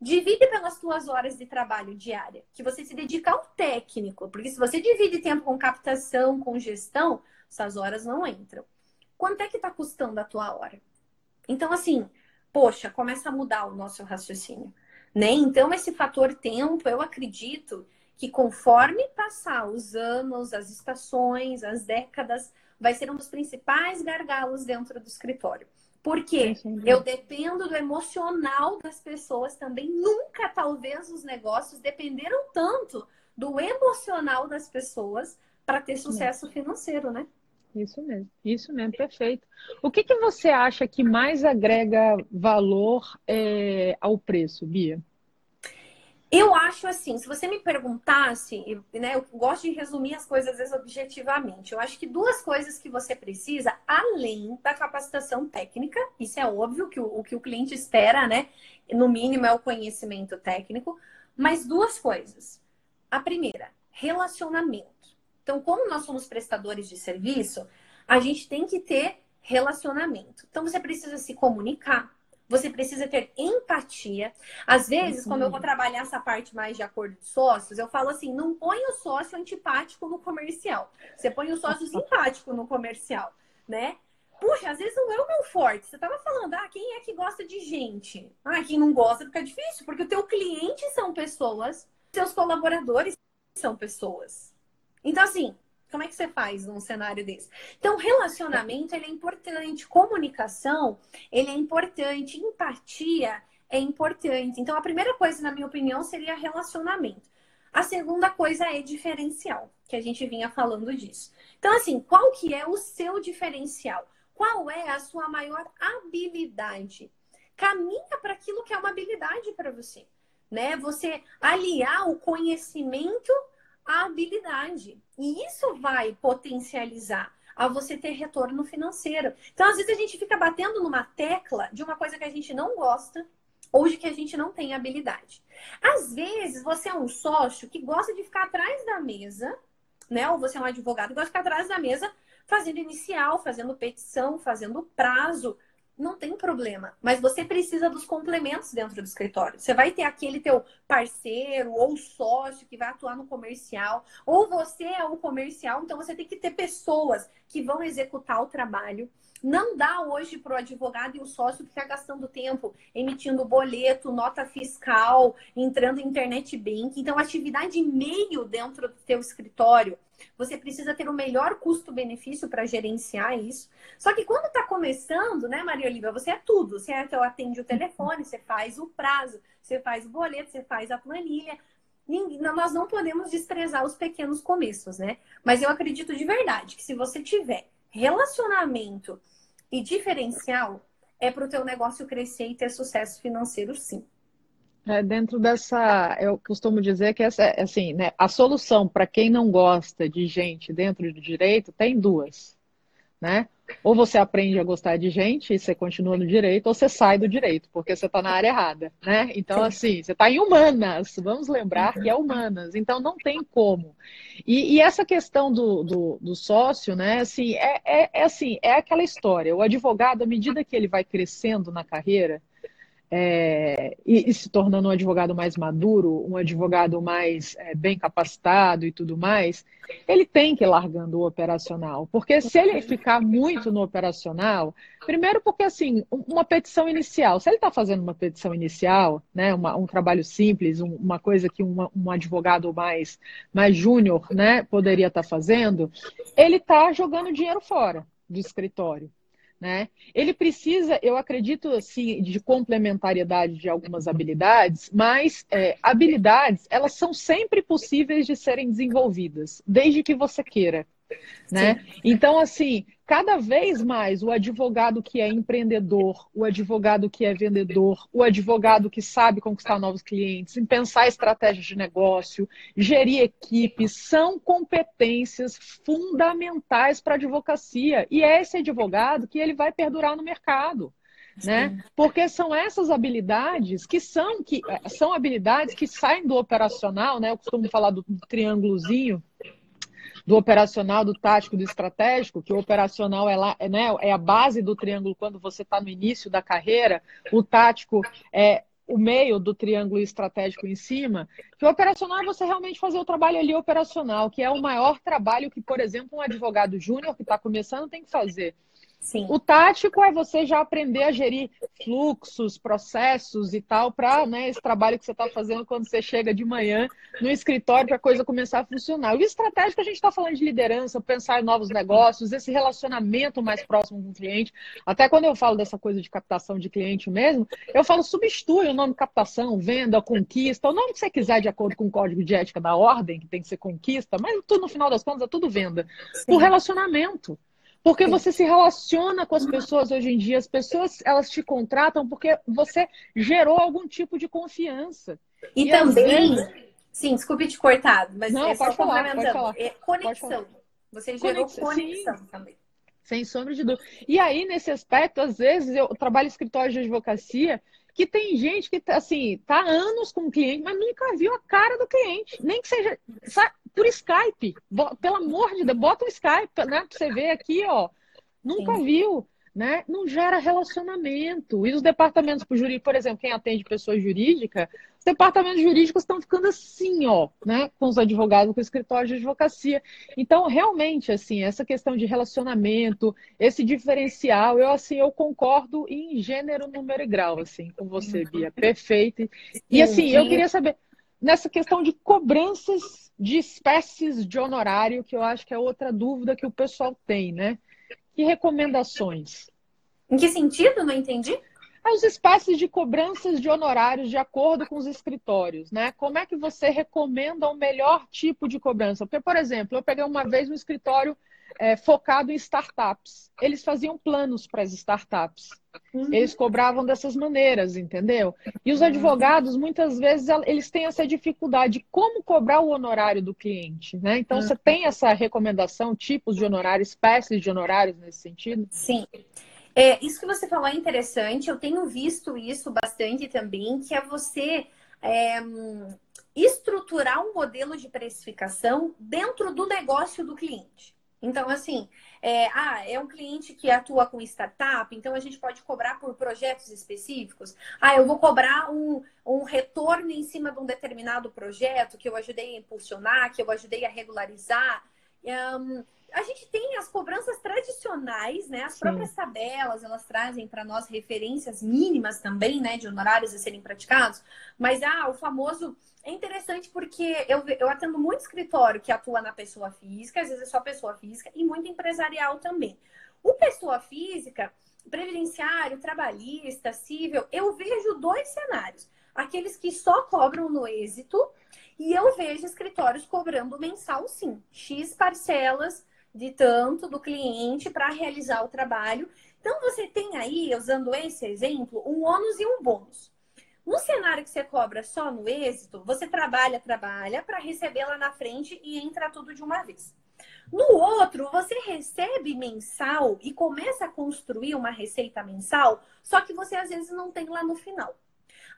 Divide pelas suas horas de trabalho diária, que você se dedica ao técnico, porque se você divide tempo com captação, com gestão, essas horas não entram. Quanto é que está custando a tua hora? Então, assim, poxa, começa a mudar o nosso raciocínio, né? Então, esse fator tempo, eu acredito que conforme passar os anos, as estações, as décadas, vai ser um dos principais gargalos dentro do escritório. Porque eu dependo do emocional das pessoas também. Nunca, talvez, os negócios dependeram tanto do emocional das pessoas para ter sucesso financeiro, né? Isso mesmo, isso mesmo, perfeito. O que, que você acha que mais agrega valor é, ao preço, Bia? Eu acho assim, se você me perguntasse, né, eu gosto de resumir as coisas às vezes objetivamente. Eu acho que duas coisas que você precisa, além da capacitação técnica, isso é óbvio que o, o que o cliente espera, né? No mínimo é o conhecimento técnico, mas duas coisas. A primeira, relacionamento. Então, como nós somos prestadores de serviço, a gente tem que ter relacionamento. Então, você precisa se comunicar, você precisa ter empatia. Às vezes, uhum. quando eu vou trabalhar essa parte mais de acordo de sócios, eu falo assim: não põe o sócio antipático no comercial. Você põe o sócio simpático no comercial, né? Puxa, às vezes não é o meu forte. Você estava falando, ah, quem é que gosta de gente? Ah, quem não gosta fica difícil, porque o teu cliente são pessoas, seus colaboradores são pessoas. Então, assim, como é que você faz num cenário desse? Então, relacionamento ele é importante, comunicação ele é importante, empatia é importante. Então, a primeira coisa, na minha opinião, seria relacionamento. A segunda coisa é diferencial, que a gente vinha falando disso. Então, assim, qual que é o seu diferencial? Qual é a sua maior habilidade? Caminha para aquilo que é uma habilidade para você, né? Você aliar o conhecimento a habilidade. E isso vai potencializar a você ter retorno financeiro. Então, às vezes, a gente fica batendo numa tecla de uma coisa que a gente não gosta ou de que a gente não tem habilidade. Às vezes, você é um sócio que gosta de ficar atrás da mesa, né? Ou você é um advogado que gosta de ficar atrás da mesa fazendo inicial, fazendo petição, fazendo prazo, não tem problema. Mas você precisa dos complementos dentro do escritório. Você vai ter aquele teu parceiro ou sócio que vai atuar no comercial, ou você é o comercial, então você tem que ter pessoas que vão executar o trabalho. Não dá hoje para o advogado e o sócio ficar gastando tempo emitindo boleto, nota fiscal, entrando em internet bank. Então, atividade meio dentro do teu escritório você precisa ter o melhor custo-benefício para gerenciar isso. Só que quando está começando, né, Maria Olivia, você é tudo. Você atende o telefone, você faz o prazo, você faz o boleto, você faz a planilha. Nós não podemos desprezar os pequenos começos, né? Mas eu acredito de verdade que se você tiver relacionamento e diferencial, é para o teu negócio crescer e ter sucesso financeiro, sim. É, dentro dessa, eu costumo dizer que essa, assim, né, a solução para quem não gosta de gente dentro do direito tem duas, né? Ou você aprende a gostar de gente e você continua no direito, ou você sai do direito, porque você está na área errada, né? Então, assim, você está em humanas, vamos lembrar que é humanas, então não tem como. E, e essa questão do, do, do, sócio, né, assim, é, é, é, assim, é aquela história, o advogado, à medida que ele vai crescendo na carreira, é, e, e, se tornando um advogado mais maduro, um advogado mais é, bem capacitado e tudo mais, ele tem que ir largando o operacional. Porque se ele ficar muito no operacional, primeiro porque assim, uma petição inicial, se ele está fazendo uma petição inicial, né, uma, um trabalho simples, um, uma coisa que uma, um advogado mais, mais júnior né, poderia estar tá fazendo, ele está jogando dinheiro fora do escritório. Né? Ele precisa, eu acredito, assim, de complementariedade de algumas habilidades, mas é, habilidades, elas são sempre possíveis de serem desenvolvidas, desde que você queira. Né? Então, assim, cada vez mais o advogado que é empreendedor, o advogado que é vendedor, o advogado que sabe conquistar novos clientes, em pensar estratégias de negócio, gerir equipes, são competências fundamentais para a advocacia. E é esse advogado que ele vai perdurar no mercado. Né? Porque são essas habilidades que são que são habilidades que saem do operacional, né? Eu costumo falar do, do triângulozinho, do operacional, do tático, do estratégico, que o operacional é, lá, né, é a base do triângulo quando você está no início da carreira, o tático é o meio do triângulo estratégico em cima, que o operacional é você realmente fazer o trabalho ali operacional, que é o maior trabalho que, por exemplo, um advogado júnior que está começando tem que fazer. Sim. O tático é você já aprender a gerir fluxos, processos e tal, para né, esse trabalho que você está fazendo quando você chega de manhã no escritório para a coisa começar a funcionar. O estratégico, a gente está falando de liderança, pensar em novos negócios, esse relacionamento mais próximo com o cliente. Até quando eu falo dessa coisa de captação de cliente mesmo, eu falo substitui o nome captação, venda, conquista, o nome que você quiser de acordo com o código de ética da ordem, que tem que ser conquista, mas tudo no final das contas é tudo venda. Sim. O relacionamento. Porque você se relaciona com as pessoas hoje em dia, as pessoas elas te contratam porque você gerou algum tipo de confiança. E, e também, vezes... sim, desculpe te cortar, mas Não, é só falar, complementando, é conexão. Você gerou conexão, conexão também. Sem sombra de dúvida. E aí, nesse aspecto, às vezes, eu trabalho em escritório de advocacia que tem gente que, assim, tá anos com o cliente, mas nunca viu a cara do cliente. Nem que seja, sabe, por Skype. Pelo amor de Deus, bota o Skype, né? Pra você ver aqui, ó. Nunca Sim. viu, né? Não gera relacionamento. E os departamentos jurídicos, por exemplo, quem atende pessoa jurídica, os departamentos jurídicos estão ficando assim, ó, né? Com os advogados, com o escritório de advocacia. Então, realmente, assim, essa questão de relacionamento, esse diferencial, eu, assim, eu concordo em gênero, número e grau, assim, com você, Bia. Perfeito. E, assim, eu queria saber nessa questão de cobranças de espécies de honorário, que eu acho que é outra dúvida que o pessoal tem, né? Que recomendações? Em que sentido? Não entendi. As espécies de cobranças de honorários de acordo com os escritórios, né? Como é que você recomenda o melhor tipo de cobrança? Porque, por exemplo, eu peguei uma vez um escritório é, focado em startups. Eles faziam planos para as startups. Uhum. Eles cobravam dessas maneiras, entendeu? E os advogados, muitas vezes, eles têm essa dificuldade. Como cobrar o honorário do cliente, né? Então, você tem essa recomendação, tipos de honorário, espécies de honorários nesse sentido? Sim. É, isso que você falou é interessante. Eu tenho visto isso bastante também, que é você é, estruturar um modelo de precificação dentro do negócio do cliente. Então, assim, é, ah, é um cliente que atua com startup, então a gente pode cobrar por projetos específicos. Ah, eu vou cobrar um, um retorno em cima de um determinado projeto que eu ajudei a impulsionar, que eu ajudei a regularizar. Um, a gente tem as cobranças tradicionais, né? As Sim. próprias tabelas, elas trazem para nós referências mínimas também, né? De honorários a serem praticados. Mas, ah, o famoso é interessante porque eu, eu atendo muito escritório que atua na pessoa física, às vezes é só pessoa física, e muito empresarial também. O pessoa física, previdenciário, trabalhista, civil, eu vejo dois cenários. Aqueles que só cobram no êxito, e eu vejo escritórios cobrando mensal, sim. X parcelas de tanto do cliente para realizar o trabalho. Então, você tem aí, usando esse exemplo, um ônus e um bônus. No cenário que você cobra só no êxito, você trabalha, trabalha para receber lá na frente e entra tudo de uma vez. No outro, você recebe mensal e começa a construir uma receita mensal, só que você às vezes não tem lá no final.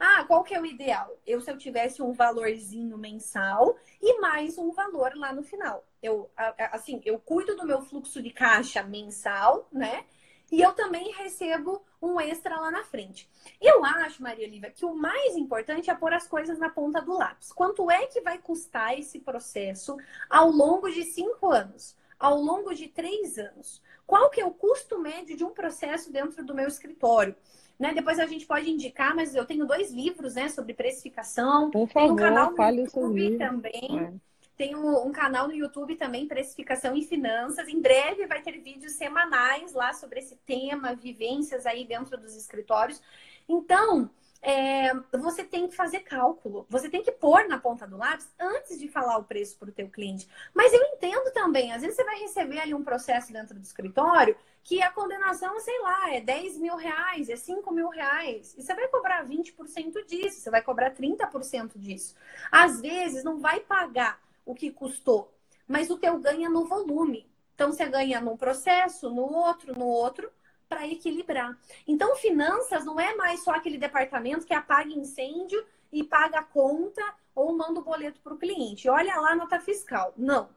Ah, qual que é o ideal? Eu, se eu tivesse um valorzinho mensal e mais um valor lá no final. Eu, assim, eu cuido do meu fluxo de caixa mensal, né? E eu também recebo um extra lá na frente. Eu acho, Maria Lívia, que o mais importante é pôr as coisas na ponta do lápis. Quanto é que vai custar esse processo ao longo de cinco anos? Ao longo de três anos? Qual que é o custo médio de um processo dentro do meu escritório? Né? Depois a gente pode indicar, mas eu tenho dois livros né, sobre precificação. Por favor, Tem um canal no YouTube também. É. Tem um, um, canal no YouTube também, Precificação e Finanças. Em breve vai ter vídeos semanais lá sobre esse tema, vivências aí dentro dos escritórios. Então, é, você tem que fazer cálculo, você tem que pôr na ponta do lápis antes de falar o preço para o teu cliente. Mas eu entendo também, às vezes você vai receber ali um processo dentro do escritório que a condenação, sei lá, é 10 mil reais, é 5 mil reais. E você vai cobrar 20% disso, você vai cobrar 30% disso. Às vezes não vai pagar o que custou, mas o teu ganha no volume. Então você ganha num processo, no outro, no outro, para equilibrar. Então, finanças não é mais só aquele departamento que apaga incêndio e paga a conta ou manda o boleto para o cliente. Olha lá a nota fiscal. Não.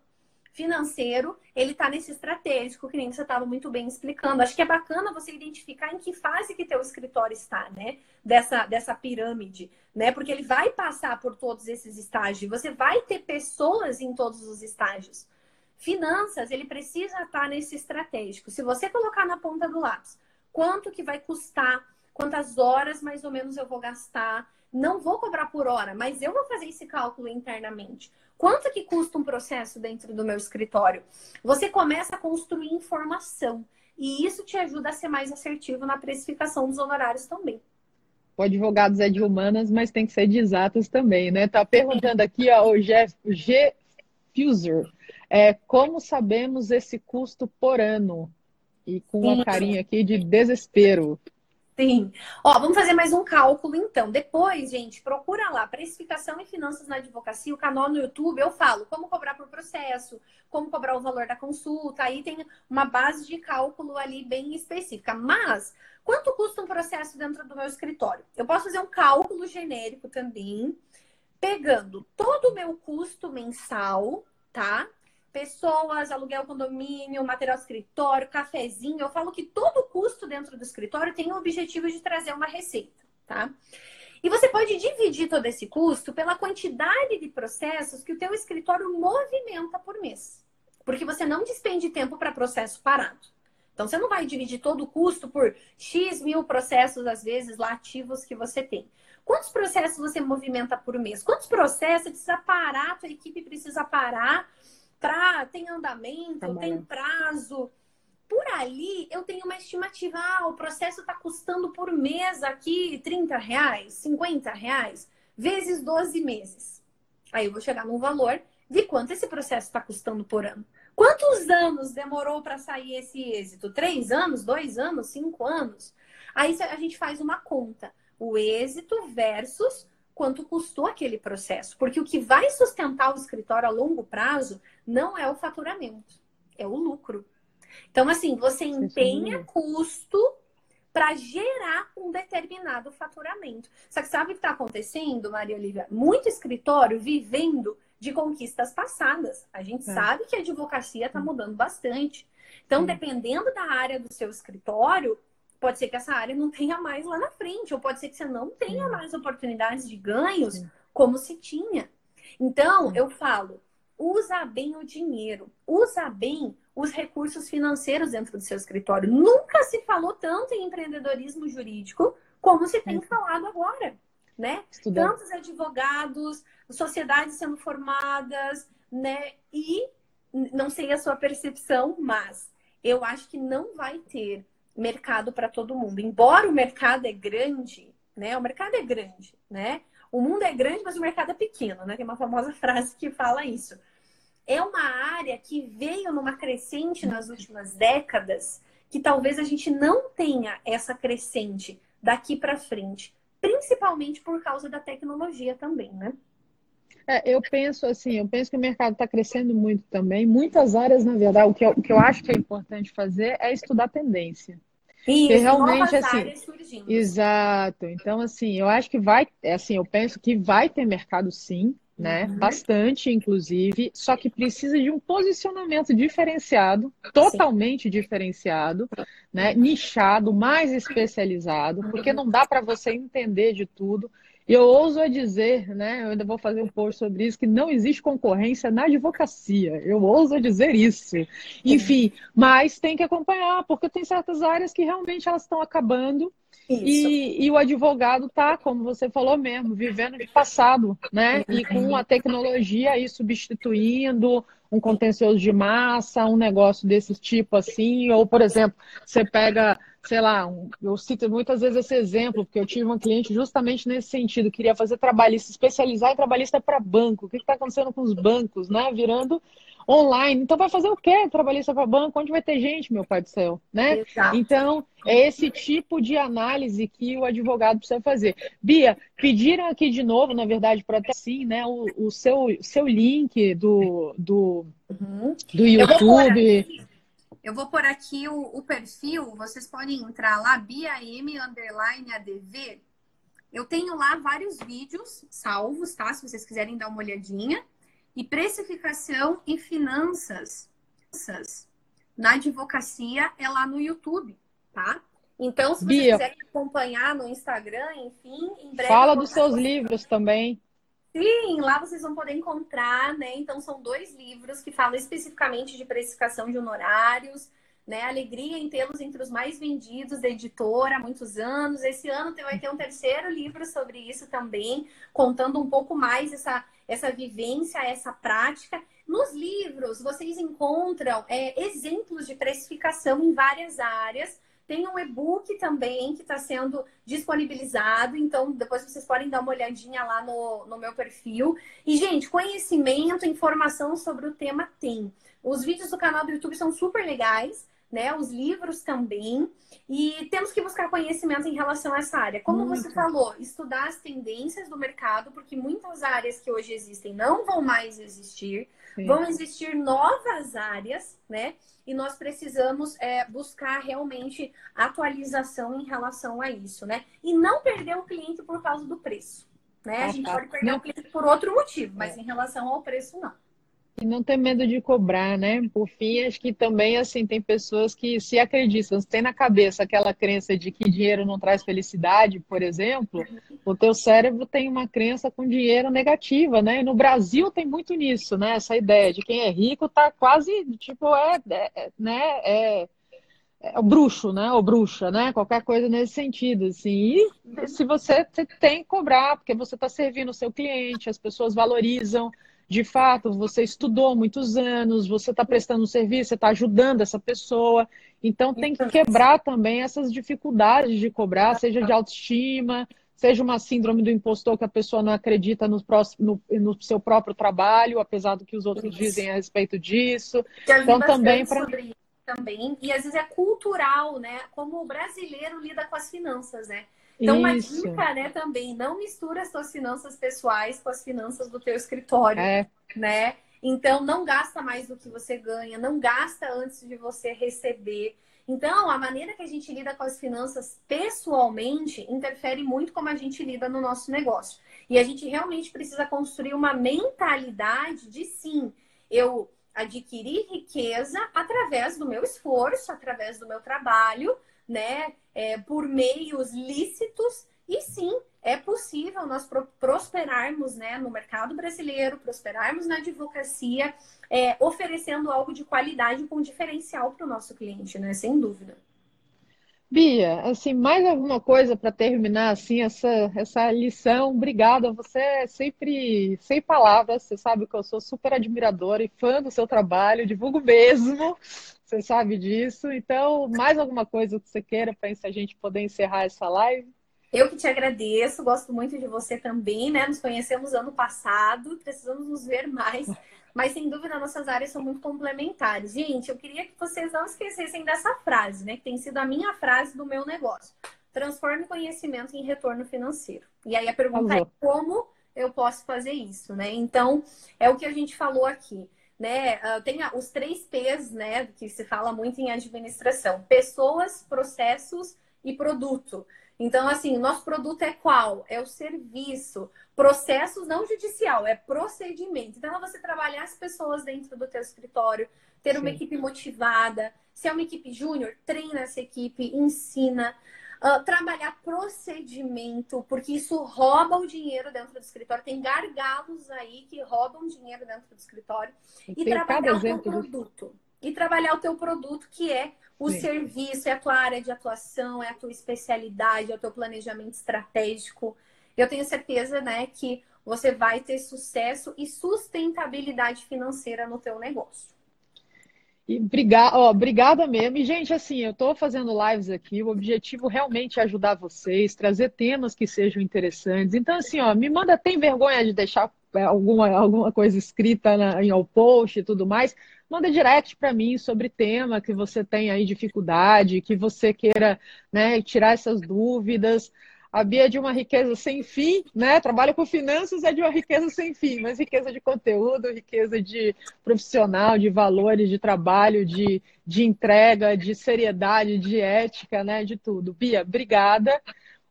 Financeiro, ele está nesse estratégico, que nem você estava muito bem explicando. Acho que é bacana você identificar em que fase que teu escritório está, né? Dessa, dessa pirâmide, né? Porque ele vai passar por todos esses estágios. Você vai ter pessoas em todos os estágios. Finanças, ele precisa estar nesse estratégico. Se você colocar na ponta do lápis quanto que vai custar, quantas horas mais ou menos eu vou gastar, não vou cobrar por hora, mas eu vou fazer esse cálculo internamente. Quanto que custa um processo dentro do meu escritório? Você começa a construir informação. E isso te ajuda a ser mais assertivo na precificação dos honorários também. O advogado é de humanas, mas tem que ser de exatas também, né? Tá perguntando aqui, ó, o G, G Fuser. É, como sabemos esse custo por ano? E com uma carinha aqui de desespero. Sim. Ó, vamos fazer mais um cálculo então. Depois, gente, procura lá, precificação e finanças na advocacia, o canal no YouTube, eu falo como cobrar por processo, como cobrar o valor da consulta, aí tem uma base de cálculo ali bem específica. Mas, quanto custa um processo dentro do meu escritório? Eu posso fazer um cálculo genérico também, pegando todo o meu custo mensal, tá? Pessoas, aluguel, condomínio, material escritório, cafezinho. Eu falo que todo custo dentro do escritório tem o objetivo de trazer uma receita, tá? E você pode dividir todo esse custo pela quantidade de processos que o teu escritório movimenta por mês. Porque você não despende tempo para processo parado. Então, você não vai dividir todo o custo por X mil processos, às vezes, lá ativos que você tem. Quantos processos você movimenta por mês? Quantos processos precisa parar, a tua equipe precisa parar para tem andamento, tá tem prazo. Por ali eu tenho uma estimativa, ah, o processo está custando por mês aqui 30 reais, 50 reais, vezes 12 meses. Aí eu vou chegar num valor de quanto esse processo está custando por ano. Quantos anos demorou para sair esse êxito? Três anos, dois anos, cinco anos? Aí a gente faz uma conta o êxito versus quanto custou aquele processo. Porque o que vai sustentar o escritório a longo prazo não é o faturamento, é o lucro. Então, assim, você empenha custo para gerar um determinado faturamento. Só que sabe o que está acontecendo, Maria Olivia? Muito escritório vivendo de conquistas passadas. A gente é. sabe que a advocacia está mudando bastante. Então, dependendo da área do seu escritório, pode ser que essa área não tenha mais lá na frente, ou pode ser que você não tenha mais oportunidades de ganhos como se tinha. Então, eu falo, usa bem o dinheiro, usa bem os recursos financeiros dentro do seu escritório. Nunca se falou tanto em empreendedorismo jurídico como se tem falado agora, né? Estudando. Tantos advogados, sociedades sendo formadas, né? E não sei a sua percepção, mas eu acho que não vai ter mercado para todo mundo. Embora o mercado é grande, né? O mercado é grande, né? O mundo é grande, mas o mercado é pequeno, né? Tem uma famosa frase que fala isso. É uma área que veio numa crescente nas últimas décadas, que talvez a gente não tenha essa crescente daqui para frente. principalmente por causa da tecnologia também, né? É, eu penso assim, eu penso que o mercado está crescendo muito também. Muitas áreas, na verdade, o que, eu, o que eu acho que é importante fazer é estudar tendência. Isso, realmente assim. Exato. Então, assim, eu acho que vai, assim, eu penso que vai ter mercado sim, né? Uhum. Bastante, inclusive, só que precisa de um posicionamento diferenciado, totalmente Sim. diferenciado, né? Nichado, mais especializado, porque não dá para você entender de tudo. E eu ouso a dizer, né? Eu ainda vou fazer um post sobre isso, que não existe concorrência na advocacia. Eu ouso a dizer isso. Enfim, mas tem que acompanhar, porque tem certas áreas que realmente elas estão acabando e, e, o advogado está, como você falou mesmo, vivendo de passado, né? E com a tecnologia aí substituindo um contencioso de massa, um negócio desse tipo assim, ou, por exemplo, você pega, sei lá, um, eu cito muitas vezes esse exemplo, porque eu tive um cliente justamente nesse sentido, queria fazer trabalhista, especializar em trabalhista para banco. O que está acontecendo com os bancos, né? Virando online. Então vai fazer o quê? Trabalhista para banco? Onde vai ter gente, meu pai do céu, né? Exato. Então é esse tipo de análise que o advogado precisa fazer. Bia, pediram aqui de novo, na verdade, para até sim, né? O, o, seu, seu link do, do, uhum. do YouTube. Eu vou pôr aqui o, o, perfil, vocês podem entrar lá, BiaM underline ADV. Eu tenho lá vários vídeos salvos, tá? Se vocês quiserem dar uma olhadinha e precificação e finanças na advocacia é lá no YouTube, tá? Então, se você quiser acompanhar no Instagram, enfim, em breve. Fala dos seus livros também. Sim, lá vocês vão poder encontrar, né? Então, são dois livros que falam especificamente de precificação de honorários, né? Alegria em tê-los entre os mais vendidos da editora há muitos anos. Esse ano vai ter um terceiro livro sobre isso também, contando um pouco mais essa essa vivência, essa prática. Nos livros, vocês encontram é, exemplos de precificação em várias áreas. Tem um e-book também que está sendo disponibilizado, então depois vocês podem dar uma olhadinha lá no, no meu perfil. E, gente, conhecimento, informação sobre o tema tem. Os vídeos do canal do YouTube são super legais né? Os livros também. E temos que buscar conhecimento em relação a essa área. Como Muito. você falou, estudar as tendências do mercado, porque muitas áreas que hoje existem não vão mais existir. Sim. Vão existir novas áreas, né? E nós precisamos é, buscar realmente atualização em relação a isso, né? E não perder o cliente por causa do preço. Né? A gente pode perder não. o cliente por outro motivo, mas é. em relação ao preço, não. E não ter medo de cobrar, né? Por fim, acho que também, assim, tem pessoas que se acreditam, se tem na cabeça aquela crença de que dinheiro não traz felicidade, por exemplo, o teu cérebro tem uma crença com dinheiro negativa, né? E no Brasil tem muito nisso, né? Essa ideia de quem é rico tá quase, tipo, é, é né? É, é o bruxo, né? Ou bruxa, né? Qualquer coisa nesse sentido, assim. E se você tem que cobrar, porque você está servindo o seu cliente, as pessoas valorizam de fato, você estudou muitos anos, você está prestando um serviço, você está ajudando essa pessoa. Então, tem que quebrar também essas dificuldades de cobrar, seja de autoestima, seja uma síndrome do impostor que a pessoa não acredita no, próximo, no, no seu próprio trabalho, apesar do que os outros Isso. dizem a respeito disso. então, também para também e às vezes é cultural, né? Como o brasileiro lida com as finanças, né? Então, uma dica, né, também, não mistura as suas finanças pessoais com as finanças do teu escritório, é. né? Então, não gasta mais do que você ganha, não gasta antes de você receber. Então, a maneira que a gente lida com as finanças pessoalmente interfere muito como a gente lida no nosso negócio. E a gente realmente precisa construir uma mentalidade de sim, eu adquirir riqueza através do meu esforço, através do meu trabalho, né? é, por meios lícitos e sim é possível nós prosperarmos né, no mercado brasileiro, prosperarmos na advocacia, é, oferecendo algo de qualidade com diferencial para o nosso cliente, né? Sem dúvida. Bia, assim, mais alguma coisa para terminar assim essa, essa lição? Obrigada, você é sempre sem palavras, você sabe que eu sou super admiradora e fã do seu trabalho, divulgo mesmo. Você sabe disso. Então, mais alguma coisa que você queira para a gente poder encerrar essa live? Eu que te agradeço, gosto muito de você também, né? Nos conhecemos ano passado, precisamos nos ver mais, mas sem dúvida nossas áreas são muito complementares. Gente, eu queria que vocês não esquecessem dessa frase, né? Que tem sido a minha frase do meu negócio. transforme conhecimento em retorno financeiro. E aí a pergunta é como eu posso fazer isso, né? Então, é o que a gente falou aqui. Né? Uh, tem os três P's, né? Que se fala muito em administração: pessoas, processos e produto. Então, assim, nosso produto é qual? É o serviço. Processos não judicial, é procedimento. Então, é você trabalhar as pessoas dentro do teu escritório, ter Sim. uma equipe motivada. Se é uma equipe júnior, treina essa equipe, ensina. Uh, trabalhar procedimento, porque isso rouba o dinheiro dentro do escritório. Tem gargalos aí que roubam dinheiro dentro do escritório. E trabalhar o produto. E trabalhar o teu produto, que é o Sim. serviço, é a tua área de atuação, é a tua especialidade, é o teu planejamento estratégico. Eu tenho certeza, né, que você vai ter sucesso e sustentabilidade financeira no teu negócio. E obrigada, mesmo. E, gente, assim, eu estou fazendo lives aqui, o objetivo realmente é ajudar vocês, trazer temas que sejam interessantes. Então, assim, ó, me manda, tem vergonha de deixar é, alguma, alguma coisa escrita na, em ao post e tudo mais? Manda direct para mim sobre tema que você tem aí dificuldade, que você queira né, tirar essas dúvidas. A Bia é de uma riqueza sem fim, né? Trabalha com finanças, é de uma riqueza sem fim, mas riqueza de conteúdo, riqueza de profissional, de valores, de trabalho, de, de entrega, de seriedade, de ética, né? De tudo. Bia, obrigada.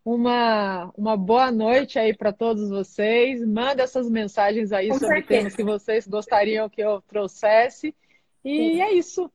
Uma, uma boa noite aí para todos vocês. Manda essas mensagens aí com sobre certeza. temas que vocês gostariam que eu trouxesse. E Sim. é isso.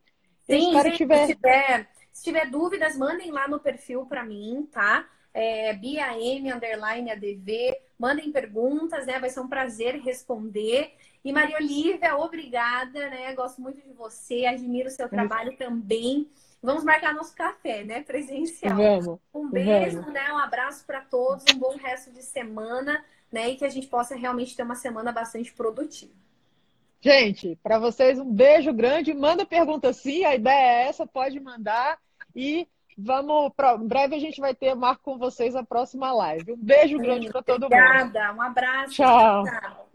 Sim, gente, tiver... se, tiver, se tiver dúvidas, mandem lá no perfil para mim, tá? é, BIAM, underline ADV. Mandem perguntas, né? Vai ser um prazer responder. E Maria Olivia, obrigada, né? Gosto muito de você, admiro o seu trabalho também. Vamos marcar nosso café, né? Presencial. Vamos. Um beijo, vamos. né? Um abraço para todos, um bom resto de semana, né? E que a gente possa realmente ter uma semana bastante produtiva. Gente, para vocês um beijo grande. Manda pergunta sim, a ideia é essa, pode mandar. E Vamos, pra, em breve a gente vai ter, marco com vocês a próxima live. Um beijo grande para todo mundo. Obrigada, um abraço. Tchau. tchau.